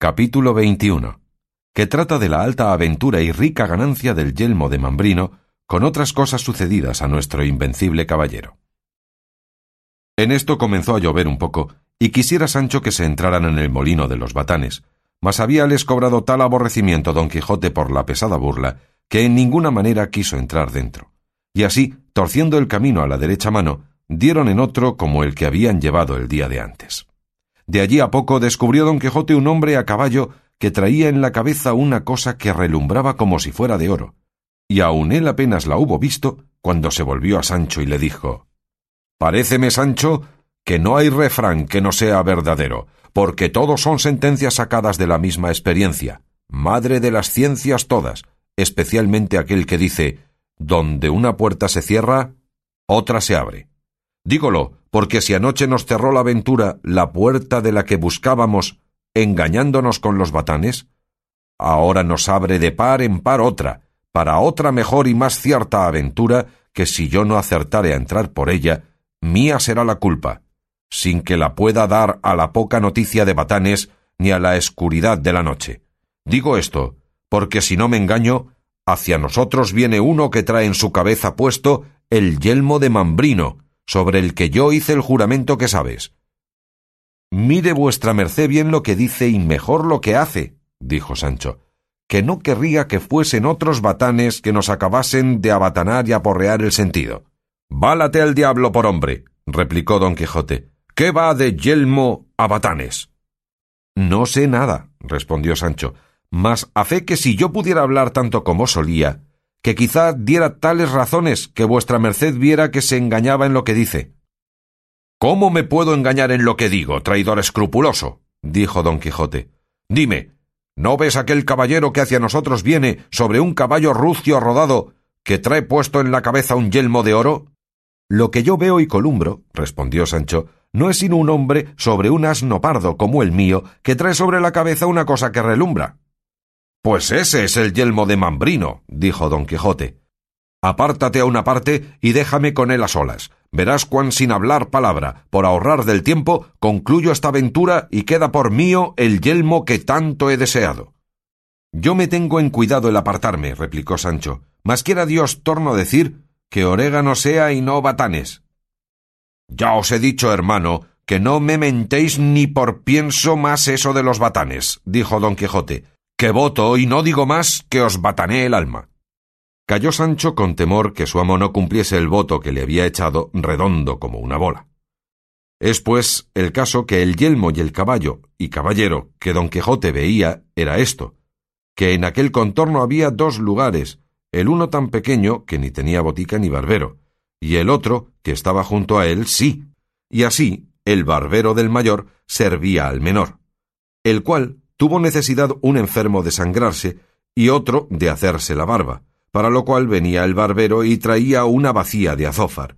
Capítulo 21. Que trata de la alta aventura y rica ganancia del yelmo de Mambrino, con otras cosas sucedidas a nuestro invencible caballero. En esto comenzó a llover un poco, y quisiera Sancho que se entraran en el molino de los batanes, mas habíales cobrado tal aborrecimiento don Quijote por la pesada burla, que en ninguna manera quiso entrar dentro. Y así, torciendo el camino a la derecha mano, dieron en otro como el que habían llevado el día de antes. De allí a poco descubrió don Quijote un hombre a caballo que traía en la cabeza una cosa que relumbraba como si fuera de oro, y aun él apenas la hubo visto cuando se volvió a Sancho y le dijo Paréceme, Sancho, que no hay refrán que no sea verdadero, porque todos son sentencias sacadas de la misma experiencia, madre de las ciencias todas, especialmente aquel que dice Donde una puerta se cierra, otra se abre. Dígolo, porque si anoche nos cerró la aventura la puerta de la que buscábamos, engañándonos con los batanes, ahora nos abre de par en par otra, para otra mejor y más cierta aventura, que si yo no acertare a entrar por ella, mía será la culpa, sin que la pueda dar a la poca noticia de batanes ni a la escuridad de la noche. Digo esto, porque si no me engaño, hacia nosotros viene uno que trae en su cabeza puesto el yelmo de Mambrino, sobre el que yo hice el juramento que sabes. Mire vuestra merced bien lo que dice y mejor lo que hace, dijo Sancho, que no querría que fuesen otros batanes que nos acabasen de abatanar y aporrear el sentido. Válate al diablo por hombre, replicó don Quijote. ¿Qué va de yelmo a batanes? No sé nada, respondió Sancho, mas a fe que si yo pudiera hablar tanto como solía, que quizá diera tales razones que vuestra merced viera que se engañaba en lo que dice. ¿Cómo me puedo engañar en lo que digo, traidor escrupuloso? dijo don Quijote. Dime, ¿no ves aquel caballero que hacia nosotros viene sobre un caballo rucio rodado que trae puesto en la cabeza un yelmo de oro? Lo que yo veo y columbro, respondió Sancho, no es sino un hombre sobre un asno pardo como el mío, que trae sobre la cabeza una cosa que relumbra. Pues ese es el yelmo de Mambrino, dijo don Quijote. Apártate a una parte y déjame con él a solas. Verás cuán sin hablar palabra, por ahorrar del tiempo, concluyo esta aventura y queda por mío el yelmo que tanto he deseado. Yo me tengo en cuidado el apartarme, replicó Sancho, mas quiera Dios torno a decir que orégano sea y no batanes. Ya os he dicho, hermano, que no me mentéis ni por pienso más eso de los batanes, dijo don Quijote, que voto y no digo más que os batané el alma. Cayó Sancho con temor que su amo no cumpliese el voto que le había echado redondo como una bola. Es pues el caso que el yelmo y el caballo y caballero que don Quijote veía era esto, que en aquel contorno había dos lugares, el uno tan pequeño que ni tenía botica ni barbero, y el otro que estaba junto a él sí, y así el barbero del mayor servía al menor, el cual tuvo necesidad un enfermo de sangrarse y otro de hacerse la barba, para lo cual venía el barbero y traía una vacía de azófar.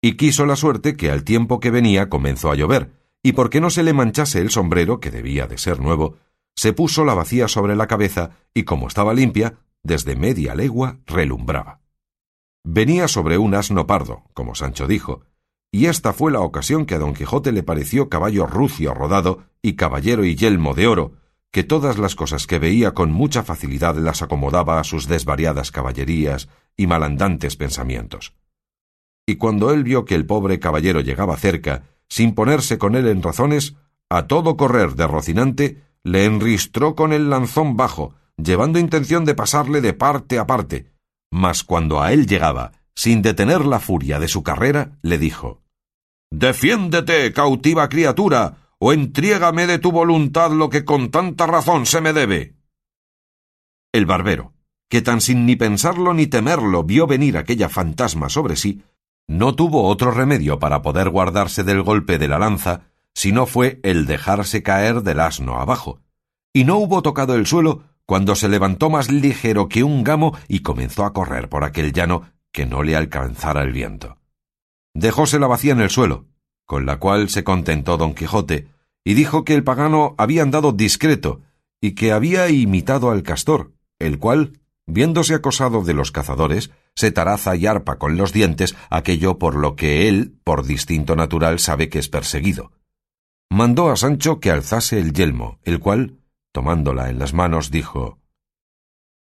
Y quiso la suerte que al tiempo que venía comenzó a llover, y porque no se le manchase el sombrero, que debía de ser nuevo, se puso la vacía sobre la cabeza y como estaba limpia, desde media legua relumbraba. Venía sobre un asno pardo, como Sancho dijo, y esta fue la ocasión que a don Quijote le pareció caballo rucio rodado y caballero y yelmo de oro, que todas las cosas que veía con mucha facilidad las acomodaba a sus desvariadas caballerías y malandantes pensamientos. Y cuando él vio que el pobre caballero llegaba cerca, sin ponerse con él en razones, a todo correr de Rocinante, le enristró con el lanzón bajo, llevando intención de pasarle de parte a parte, mas cuando a él llegaba, sin detener la furia de su carrera, le dijo Defiéndete, cautiva criatura, o entriégame de tu voluntad lo que con tanta razón se me debe. El barbero, que tan sin ni pensarlo ni temerlo vio venir aquella fantasma sobre sí, no tuvo otro remedio para poder guardarse del golpe de la lanza, si no fue el dejarse caer del asno abajo, y no hubo tocado el suelo cuando se levantó más ligero que un gamo y comenzó a correr por aquel llano que no le alcanzara el viento. Dejóse la vacía en el suelo, con la cual se contentó don Quijote, y dijo que el pagano había andado discreto, y que había imitado al castor, el cual, viéndose acosado de los cazadores, se taraza y arpa con los dientes aquello por lo que él, por distinto natural, sabe que es perseguido. Mandó a Sancho que alzase el yelmo, el cual, tomándola en las manos, dijo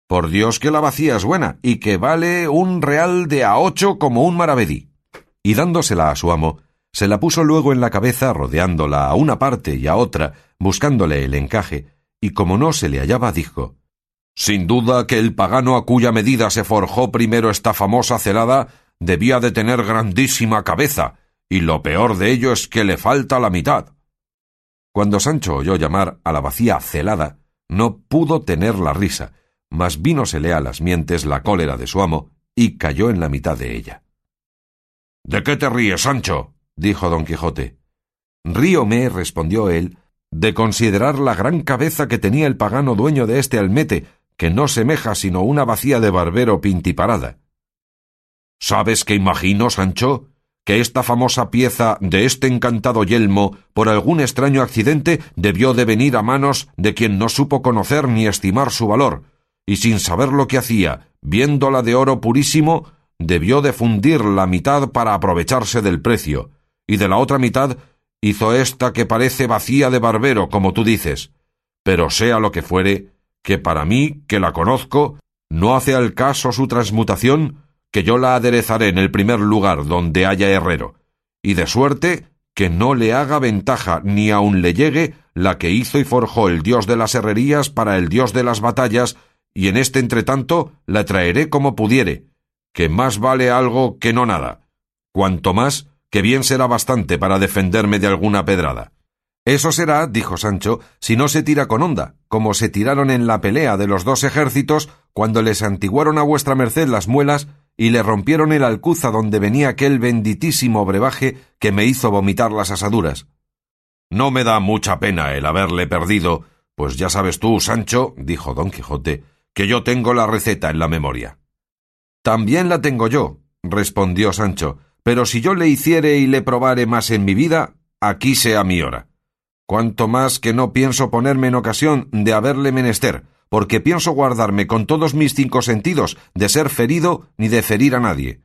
Por Dios que la vacía es buena, y que vale un real de a ocho como un maravedí. Y dándosela a su amo, se la puso luego en la cabeza, rodeándola a una parte y a otra, buscándole el encaje, y como no se le hallaba, dijo Sin duda que el pagano a cuya medida se forjó primero esta famosa celada debía de tener grandísima cabeza, y lo peor de ello es que le falta la mitad. Cuando Sancho oyó llamar a la vacía celada, no pudo tener la risa, mas vínosele a las mientes la cólera de su amo, y cayó en la mitad de ella. ¿De qué te ríes, Sancho? Dijo don Quijote. Ríome, respondió él, de considerar la gran cabeza que tenía el pagano dueño de este almete, que no semeja sino una vacía de barbero pintiparada. ¿Sabes qué imagino, Sancho? Que esta famosa pieza de este encantado yelmo, por algún extraño accidente, debió de venir a manos de quien no supo conocer ni estimar su valor, y sin saber lo que hacía, viéndola de oro purísimo, debió de fundir la mitad para aprovecharse del precio, y de la otra mitad hizo esta que parece vacía de barbero, como tú dices. Pero sea lo que fuere, que para mí, que la conozco, no hace al caso su transmutación, que yo la aderezaré en el primer lugar donde haya herrero, y de suerte que no le haga ventaja ni aun le llegue la que hizo y forjó el dios de las herrerías para el dios de las batallas, y en este entretanto la traeré como pudiere, que más vale algo que no nada, cuanto más que bien será bastante para defenderme de alguna pedrada. Eso será, dijo Sancho, si no se tira con honda, como se tiraron en la pelea de los dos ejércitos cuando les antiguaron a vuestra merced las muelas y le rompieron el alcuza donde venía aquel benditísimo brebaje que me hizo vomitar las asaduras. No me da mucha pena el haberle perdido, pues ya sabes tú, Sancho, dijo don Quijote, que yo tengo la receta en la memoria. También la tengo yo, respondió Sancho, pero si yo le hiciere y le probare más en mi vida, aquí sea mi hora. Cuanto más que no pienso ponerme en ocasión de haberle menester, porque pienso guardarme con todos mis cinco sentidos de ser ferido ni de ferir a nadie.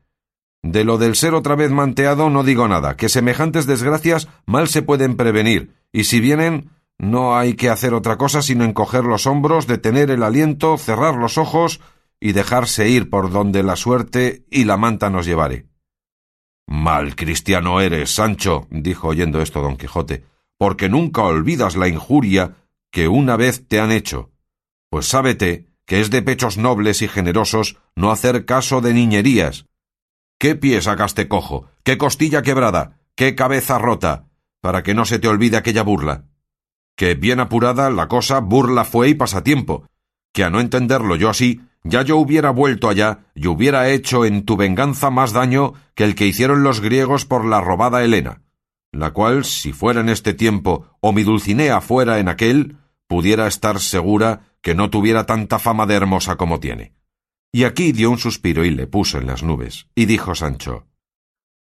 De lo del ser otra vez manteado no digo nada, que semejantes desgracias mal se pueden prevenir, y si vienen, no hay que hacer otra cosa sino encoger los hombros, detener el aliento, cerrar los ojos y dejarse ir por donde la suerte y la manta nos llevare. Mal cristiano eres, Sancho, dijo oyendo esto don Quijote, porque nunca olvidas la injuria que una vez te han hecho. Pues sábete que es de pechos nobles y generosos no hacer caso de niñerías. ¿Qué pie sacaste cojo? ¿Qué costilla quebrada? ¿Qué cabeza rota? Para que no se te olvide aquella burla. Que bien apurada la cosa burla fue y pasatiempo, que a no entenderlo yo así, ya yo hubiera vuelto allá y hubiera hecho en tu venganza más daño que el que hicieron los griegos por la robada Helena, la cual, si fuera en este tiempo o mi Dulcinea fuera en aquel, pudiera estar segura que no tuviera tanta fama de hermosa como tiene. Y aquí dio un suspiro y le puso en las nubes, y dijo Sancho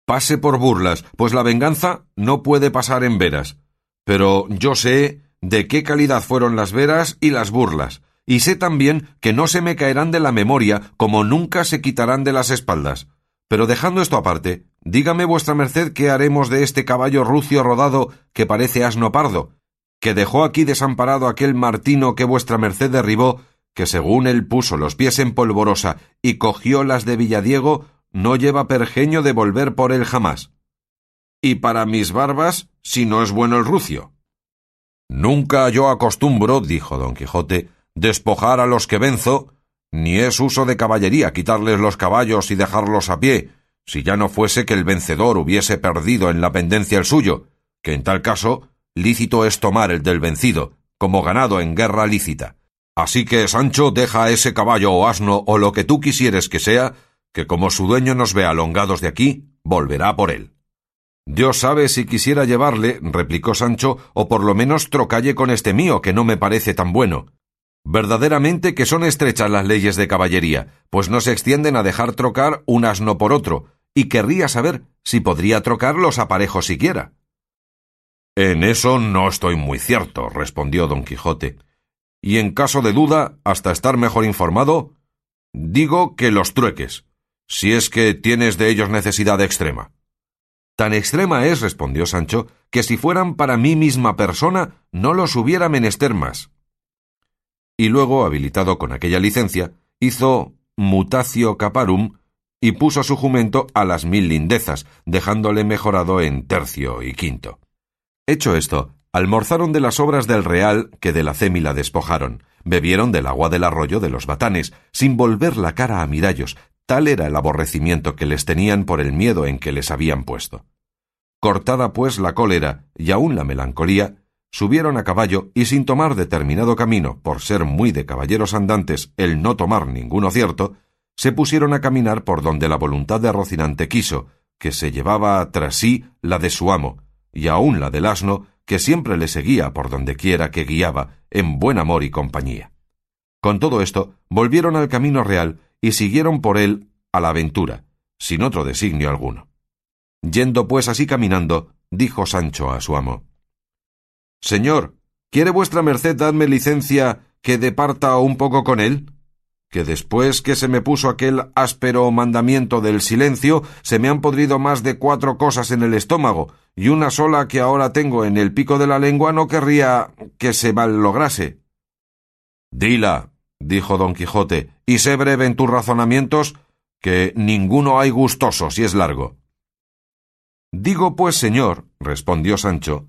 Pase por burlas, pues la venganza no puede pasar en veras. Pero yo sé de qué calidad fueron las veras y las burlas, y sé también que no se me caerán de la memoria como nunca se quitarán de las espaldas. Pero dejando esto aparte, dígame vuestra merced qué haremos de este caballo rucio rodado que parece asno pardo, que dejó aquí desamparado aquel martino que vuestra merced derribó, que según él puso los pies en polvorosa y cogió las de Villadiego, no lleva pergeño de volver por él jamás. Y para mis barbas, si no es bueno el rucio. Nunca yo acostumbro, dijo don Quijote, despojar a los que venzo, ni es uso de caballería quitarles los caballos y dejarlos a pie, si ya no fuese que el vencedor hubiese perdido en la pendencia el suyo, que en tal caso lícito es tomar el del vencido, como ganado en guerra lícita. Así que, Sancho, deja ese caballo o asno o lo que tú quisieres que sea, que como su dueño nos vea alongados de aquí, volverá por él. Dios sabe si quisiera llevarle, replicó Sancho, o por lo menos trocalle con este mío, que no me parece tan bueno. Verdaderamente que son estrechas las leyes de caballería, pues no se extienden a dejar trocar un asno por otro, y querría saber si podría trocar los aparejos siquiera. En eso no estoy muy cierto, respondió don Quijote. Y en caso de duda, hasta estar mejor informado, digo que los trueques, si es que tienes de ellos necesidad extrema. Tan extrema es, respondió Sancho, que si fueran para mí misma persona, no los hubiera menester más. Y luego, habilitado con aquella licencia, hizo mutatio caparum y puso su jumento a las mil lindezas, dejándole mejorado en tercio y quinto. Hecho esto, almorzaron de las obras del real que de la cémila despojaron, bebieron del agua del arroyo de los batanes, sin volver la cara a mirallos, tal era el aborrecimiento que les tenían por el miedo en que les habían puesto. Cortada pues la cólera y aun la melancolía, subieron a caballo y sin tomar determinado camino, por ser muy de caballeros andantes el no tomar ninguno cierto, se pusieron a caminar por donde la voluntad de Rocinante quiso, que se llevaba tras sí la de su amo, y aun la del asno, que siempre le seguía por donde quiera que guiaba, en buen amor y compañía. Con todo esto, volvieron al camino real y siguieron por él a la aventura, sin otro designio alguno. Yendo pues así caminando, dijo Sancho a su amo Señor, ¿quiere vuestra merced darme licencia que departa un poco con él? Que después que se me puso aquel áspero mandamiento del silencio, se me han podrido más de cuatro cosas en el estómago, y una sola que ahora tengo en el pico de la lengua no querría que se mal lograse. Dila, dijo don Quijote, y sé breve en tus razonamientos, que ninguno hay gustoso si es largo. Digo pues, señor, respondió Sancho,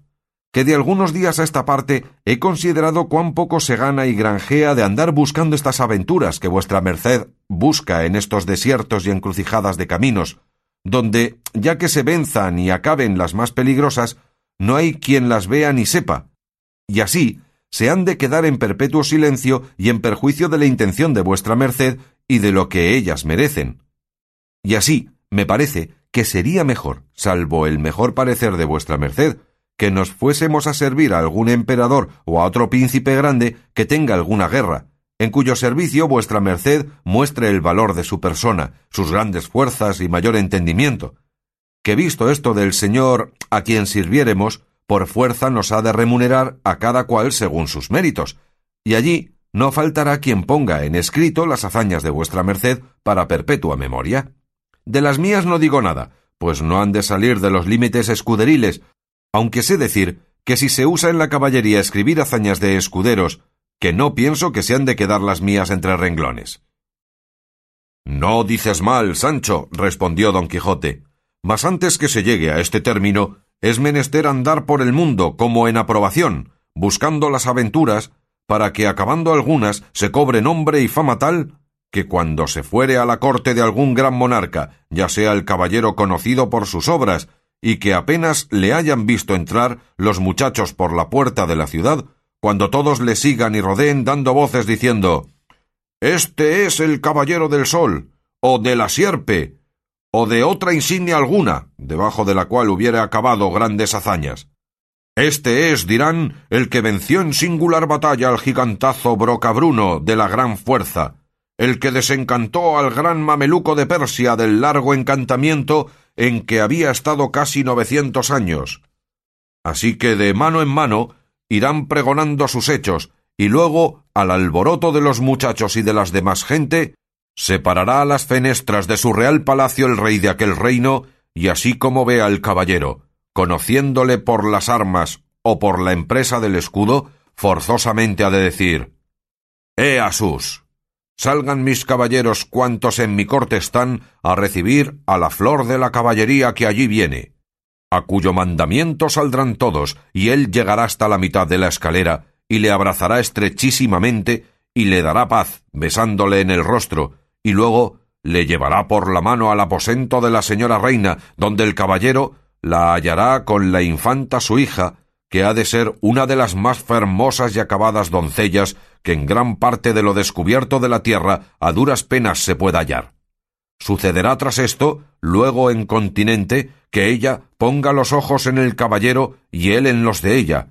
que de algunos días a esta parte he considerado cuán poco se gana y granjea de andar buscando estas aventuras que vuestra merced busca en estos desiertos y encrucijadas de caminos, donde, ya que se venzan y acaben las más peligrosas, no hay quien las vea ni sepa, y así se han de quedar en perpetuo silencio y en perjuicio de la intención de vuestra merced y de lo que ellas merecen. Y así, me parece que sería mejor, salvo el mejor parecer de vuestra merced, que nos fuésemos a servir a algún emperador o a otro príncipe grande que tenga alguna guerra, en cuyo servicio vuestra merced muestre el valor de su persona, sus grandes fuerzas y mayor entendimiento. Que visto esto del señor a quien sirviéremos, por fuerza nos ha de remunerar a cada cual según sus méritos, y allí no faltará quien ponga en escrito las hazañas de vuestra merced para perpetua memoria. De las mías no digo nada, pues no han de salir de los límites escuderiles aunque sé decir que si se usa en la caballería escribir hazañas de escuderos, que no pienso que se han de quedar las mías entre renglones. No dices mal, Sancho, respondió don Quijote, mas antes que se llegue a este término, es menester andar por el mundo como en aprobación, buscando las aventuras, para que acabando algunas se cobre nombre y fama tal que cuando se fuere a la corte de algún gran monarca, ya sea el caballero conocido por sus obras, y que apenas le hayan visto entrar los muchachos por la puerta de la ciudad, cuando todos le sigan y rodeen dando voces diciendo Este es el caballero del sol, o de la sierpe, o de otra insignia alguna, debajo de la cual hubiera acabado grandes hazañas. Este es, dirán, el que venció en singular batalla al gigantazo Brocabruno de la gran fuerza, el que desencantó al gran mameluco de Persia del largo encantamiento en que había estado casi novecientos años. Así que de mano en mano irán pregonando sus hechos, y luego, al alboroto de los muchachos y de las demás gente, separará a las fenestras de su real palacio el rey de aquel reino, y así como vea al caballero, conociéndole por las armas o por la empresa del escudo, forzosamente ha de decir Ea sus. Salgan mis caballeros cuantos en mi corte están a recibir a la flor de la caballería que allí viene, a cuyo mandamiento saldrán todos, y él llegará hasta la mitad de la escalera, y le abrazará estrechísimamente, y le dará paz, besándole en el rostro, y luego le llevará por la mano al aposento de la señora reina, donde el caballero la hallará con la infanta su hija, que ha de ser una de las más fermosas y acabadas doncellas que en gran parte de lo descubierto de la tierra a duras penas se pueda hallar. Sucederá tras esto, luego en continente, que ella ponga los ojos en el caballero y él en los de ella,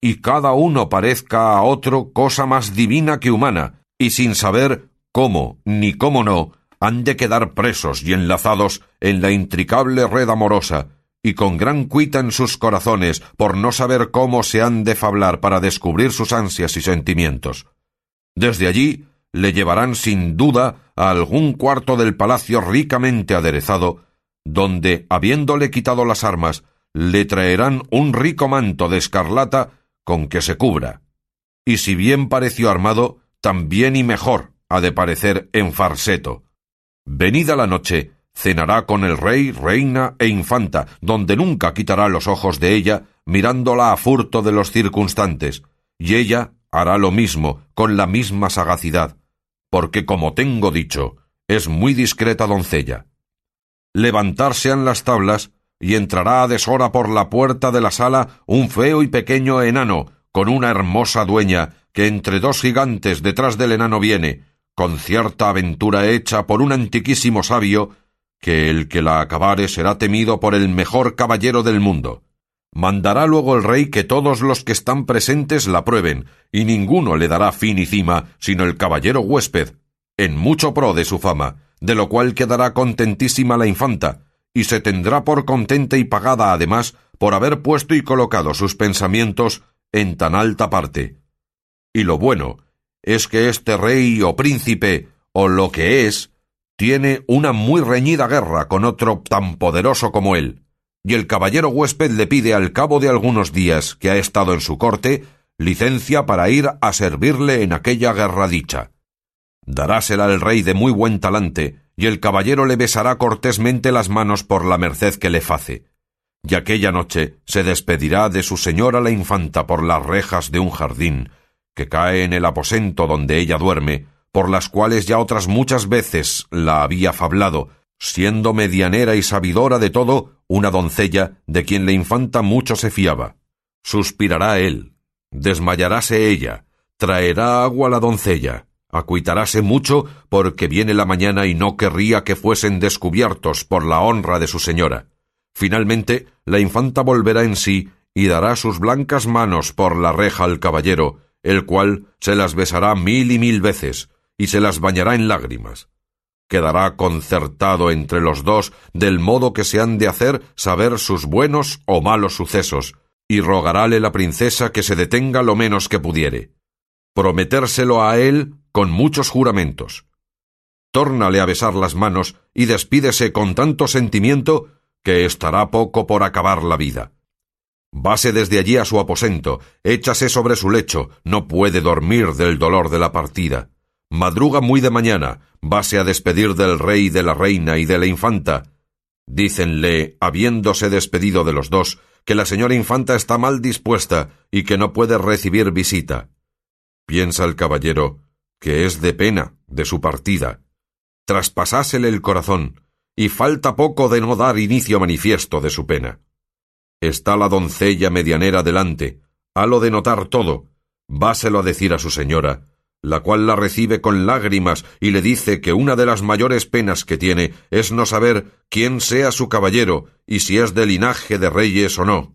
y cada uno parezca a otro cosa más divina que humana, y sin saber cómo ni cómo no, han de quedar presos y enlazados en la intricable red amorosa, y con gran cuita en sus corazones por no saber cómo se han de fablar para descubrir sus ansias y sentimientos. Desde allí le llevarán sin duda a algún cuarto del palacio ricamente aderezado, donde, habiéndole quitado las armas, le traerán un rico manto de escarlata con que se cubra. Y si bien pareció armado, también y mejor ha de parecer en farseto. Venida la noche, cenará con el rey, reina e infanta, donde nunca quitará los ojos de ella, mirándola a furto de los circunstantes, y ella hará lo mismo, con la misma sagacidad, porque, como tengo dicho, es muy discreta doncella. Levantarse han las tablas, y entrará a deshora por la puerta de la sala un feo y pequeño enano, con una hermosa dueña, que entre dos gigantes detrás del enano viene, con cierta aventura hecha por un antiquísimo sabio, que el que la acabare será temido por el mejor caballero del mundo. Mandará luego el rey que todos los que están presentes la prueben, y ninguno le dará fin y cima, sino el caballero huésped, en mucho pro de su fama, de lo cual quedará contentísima la infanta, y se tendrá por contenta y pagada además por haber puesto y colocado sus pensamientos en tan alta parte. Y lo bueno es que este rey o príncipe, o lo que es, tiene una muy reñida guerra con otro tan poderoso como él, y el caballero huésped le pide al cabo de algunos días que ha estado en su corte licencia para ir a servirle en aquella guerra dicha. Darásela el rey de muy buen talante, y el caballero le besará cortésmente las manos por la merced que le face. Y aquella noche se despedirá de su señora la infanta por las rejas de un jardín, que cae en el aposento donde ella duerme, por las cuales ya otras muchas veces la había fablado, siendo medianera y sabidora de todo, una doncella de quien la infanta mucho se fiaba. Suspirará él, desmayaráse ella, traerá agua la doncella, acuitaráse mucho porque viene la mañana y no querría que fuesen descubiertos por la honra de su señora. Finalmente, la infanta volverá en sí y dará sus blancas manos por la reja al caballero, el cual se las besará mil y mil veces, y se las bañará en lágrimas. Quedará concertado entre los dos del modo que se han de hacer saber sus buenos o malos sucesos, y rogarále la princesa que se detenga lo menos que pudiere. Prometérselo a él con muchos juramentos. Tórnale a besar las manos y despídese con tanto sentimiento que estará poco por acabar la vida. Vase desde allí a su aposento, échase sobre su lecho, no puede dormir del dolor de la partida. Madruga muy de mañana, vase a despedir del rey, de la reina y de la infanta. Dícenle, habiéndose despedido de los dos, que la señora infanta está mal dispuesta y que no puede recibir visita. Piensa el caballero que es de pena de su partida. Traspasásele el corazón, y falta poco de no dar inicio manifiesto de su pena. Está la doncella medianera delante, halo de notar todo, váselo a decir a su señora, la cual la recibe con lágrimas y le dice que una de las mayores penas que tiene es no saber quién sea su caballero y si es de linaje de reyes o no.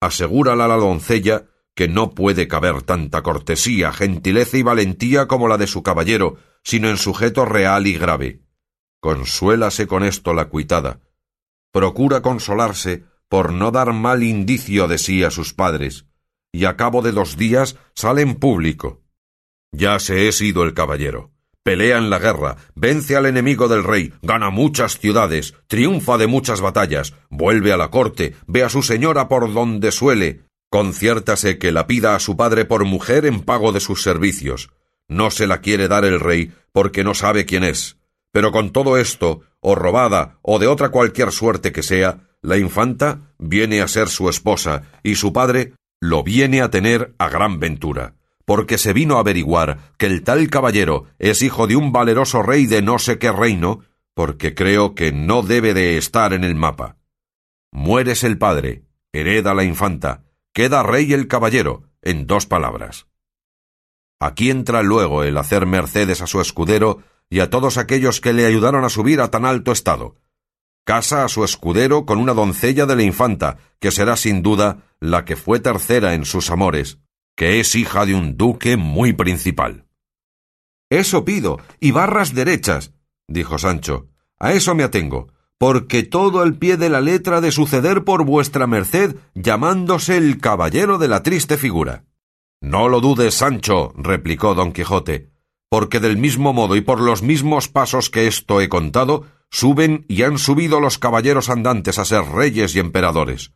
Asegúrala la doncella que no puede caber tanta cortesía, gentileza y valentía como la de su caballero, sino en sujeto real y grave. Consuélase con esto la cuitada. Procura consolarse por no dar mal indicio de sí a sus padres, y a cabo de dos días sale en público ya se es ido el caballero. Pelea en la guerra, vence al enemigo del rey, gana muchas ciudades, triunfa de muchas batallas, vuelve a la corte, ve a su señora por donde suele, conciértase que la pida a su padre por mujer en pago de sus servicios. No se la quiere dar el rey porque no sabe quién es. Pero con todo esto, o robada, o de otra cualquier suerte que sea, la infanta viene a ser su esposa, y su padre lo viene a tener a gran ventura porque se vino a averiguar que el tal caballero es hijo de un valeroso rey de no sé qué reino, porque creo que no debe de estar en el mapa. Mueres el padre, hereda la infanta, queda rey el caballero, en dos palabras. Aquí entra luego el hacer mercedes a su escudero y a todos aquellos que le ayudaron a subir a tan alto estado. Casa a su escudero con una doncella de la infanta, que será sin duda la que fue tercera en sus amores, que es hija de un duque muy principal. Eso pido, y barras derechas, dijo Sancho. A eso me atengo, porque todo al pie de la letra de suceder por vuestra merced, llamándose el caballero de la triste figura. No lo dudes, Sancho, replicó don Quijote, porque del mismo modo y por los mismos pasos que esto he contado, suben y han subido los caballeros andantes a ser reyes y emperadores.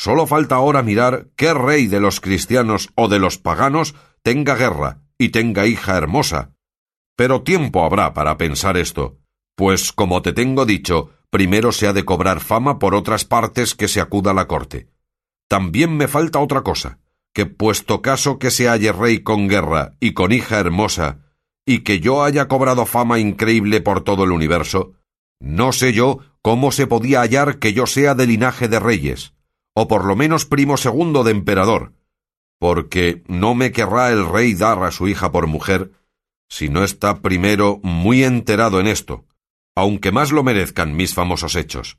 Solo falta ahora mirar qué rey de los cristianos o de los paganos tenga guerra y tenga hija hermosa. Pero tiempo habrá para pensar esto, pues, como te tengo dicho, primero se ha de cobrar fama por otras partes que se acuda a la corte. También me falta otra cosa, que puesto caso que se halle rey con guerra y con hija hermosa, y que yo haya cobrado fama increíble por todo el universo, no sé yo cómo se podía hallar que yo sea de linaje de reyes, o por lo menos primo segundo de emperador, porque no me querrá el rey dar a su hija por mujer, si no está primero muy enterado en esto, aunque más lo merezcan mis famosos hechos.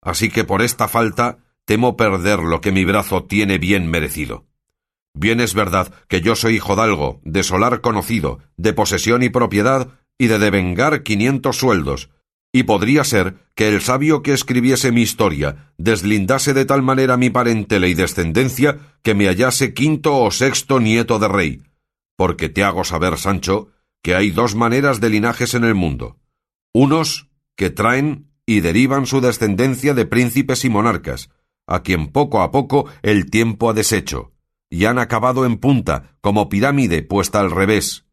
Así que por esta falta temo perder lo que mi brazo tiene bien merecido. Bien es verdad que yo soy hijo algo, de solar conocido, de posesión y propiedad, y de devengar quinientos sueldos, y podría ser que el sabio que escribiese mi historia deslindase de tal manera mi parentela y descendencia que me hallase quinto o sexto nieto de rey, porque te hago saber, Sancho, que hay dos maneras de linajes en el mundo, unos que traen y derivan su descendencia de príncipes y monarcas, a quien poco a poco el tiempo ha deshecho, y han acabado en punta, como pirámide puesta al revés.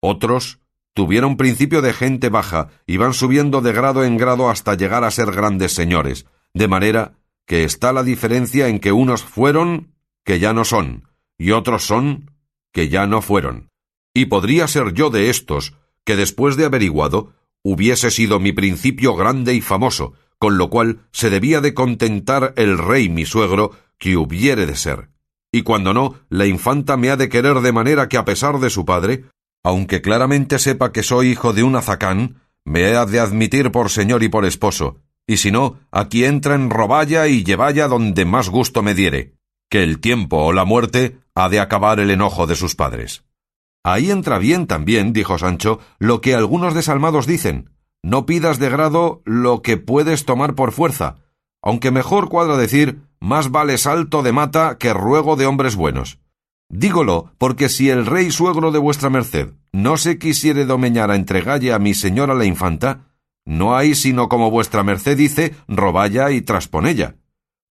Otros tuvieron principio de gente baja y van subiendo de grado en grado hasta llegar a ser grandes señores, de manera que está la diferencia en que unos fueron que ya no son, y otros son que ya no fueron. Y podría ser yo de estos, que después de averiguado, hubiese sido mi principio grande y famoso, con lo cual se debía de contentar el rey mi suegro que hubiere de ser. Y cuando no, la infanta me ha de querer de manera que a pesar de su padre, aunque claramente sepa que soy hijo de un azacán, me ha de admitir por señor y por esposo, y si no, aquí entra en roballa y llevalla donde más gusto me diere, que el tiempo o la muerte ha de acabar el enojo de sus padres. Ahí entra bien también, dijo Sancho, lo que algunos desalmados dicen. No pidas de grado lo que puedes tomar por fuerza, aunque mejor cuadra decir más vale salto de mata que ruego de hombres buenos. Dígolo, porque si el rey suegro de vuestra merced no se quisiere domeñar a entregalle a mi señora la infanta, no hay sino como vuestra merced dice, roballa y trasponella.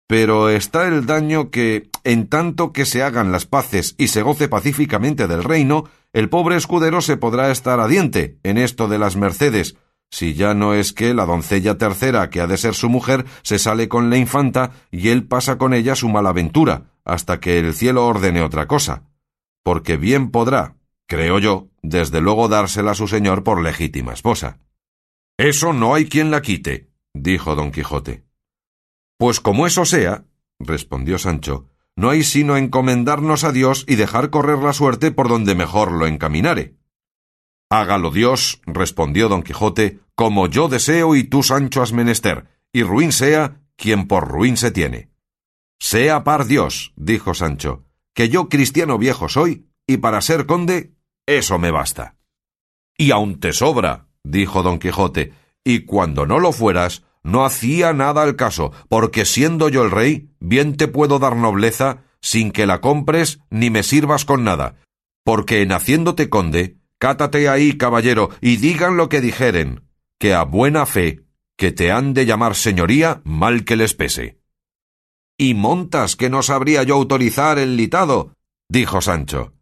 Pero está el daño que, en tanto que se hagan las paces y se goce pacíficamente del reino, el pobre escudero se podrá estar a diente en esto de las mercedes, si ya no es que la doncella tercera, que ha de ser su mujer, se sale con la infanta y él pasa con ella su mala aventura, hasta que el cielo ordene otra cosa. Porque bien podrá, creo yo, desde luego dársela a su señor por legítima esposa. Eso no hay quien la quite, dijo don Quijote. Pues como eso sea, respondió Sancho, no hay sino encomendarnos a Dios y dejar correr la suerte por donde mejor lo encaminare. Hágalo Dios, respondió don Quijote, como yo deseo y tú, Sancho, has menester, y ruin sea quien por ruin se tiene. Sea par Dios, dijo Sancho, que yo cristiano viejo soy, y para ser conde, eso me basta. Y aun te sobra, dijo don Quijote, y cuando no lo fueras, no hacía nada al caso, porque siendo yo el rey, bien te puedo dar nobleza sin que la compres ni me sirvas con nada, porque en haciéndote conde, cátate ahí, caballero, y digan lo que dijeren, que a buena fe, que te han de llamar señoría, mal que les pese. Y montas que no sabría yo autorizar el litado, dijo Sancho.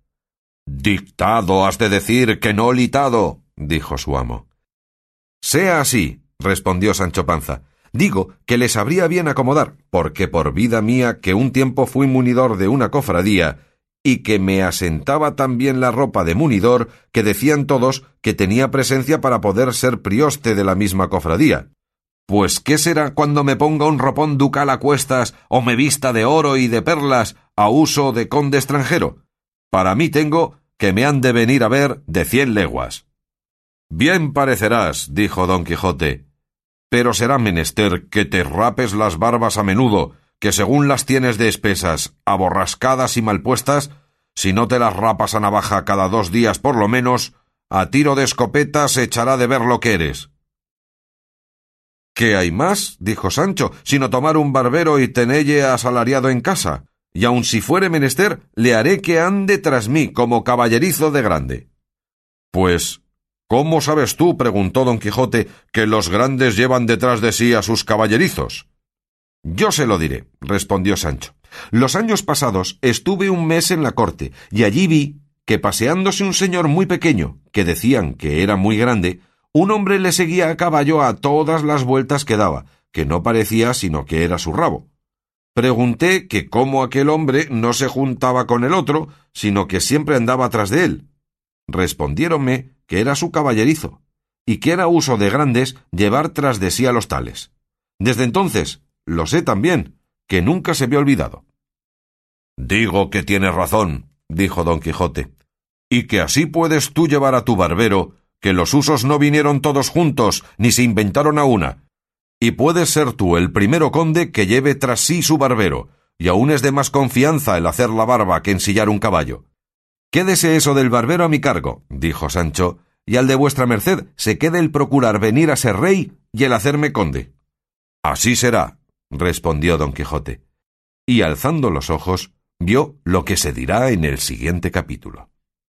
Dictado has de decir que no litado, dijo su amo. Sea así, respondió Sancho Panza. Digo que les habría bien acomodar, porque por vida mía que un tiempo fui munidor de una cofradía, y que me asentaba tan bien la ropa de munidor que decían todos que tenía presencia para poder ser prioste de la misma cofradía. Pues qué será cuando me ponga un ropón ducal a cuestas o me vista de oro y de perlas a uso de conde extranjero. Para mí tengo que me han de venir a ver de cien leguas. Bien parecerás, dijo don Quijote, pero será menester que te rapes las barbas a menudo, que según las tienes de espesas, aborrascadas y mal puestas, si no te las rapas a navaja cada dos días por lo menos, a tiro de escopeta se echará de ver lo que eres. ¿Qué hay más? dijo Sancho, sino tomar un barbero y tenelle asalariado en casa, y aun si fuere menester, le haré que ande tras mí como caballerizo de grande. Pues ¿Cómo sabes tú, preguntó don Quijote, que los grandes llevan detrás de sí a sus caballerizos? Yo se lo diré, respondió Sancho. Los años pasados estuve un mes en la corte, y allí vi que paseándose un señor muy pequeño, que decían que era muy grande, un hombre le seguía a caballo a todas las vueltas que daba, que no parecía sino que era su rabo. Pregunté que cómo aquel hombre no se juntaba con el otro, sino que siempre andaba tras de él. Respondiéronme que era su caballerizo, y que era uso de grandes llevar tras de sí a los tales. Desde entonces, lo sé también, que nunca se me olvidado. Digo que tienes razón, dijo don Quijote, y que así puedes tú llevar a tu barbero, que los usos no vinieron todos juntos, ni se inventaron a una, y puedes ser tú el primero conde que lleve tras sí su barbero, y aún es de más confianza el hacer la barba que ensillar un caballo. Quédese eso del barbero a mi cargo, dijo Sancho, y al de vuestra merced se quede el procurar venir a ser rey y el hacerme conde. Así será, respondió don Quijote, y alzando los ojos, vio lo que se dirá en el siguiente capítulo.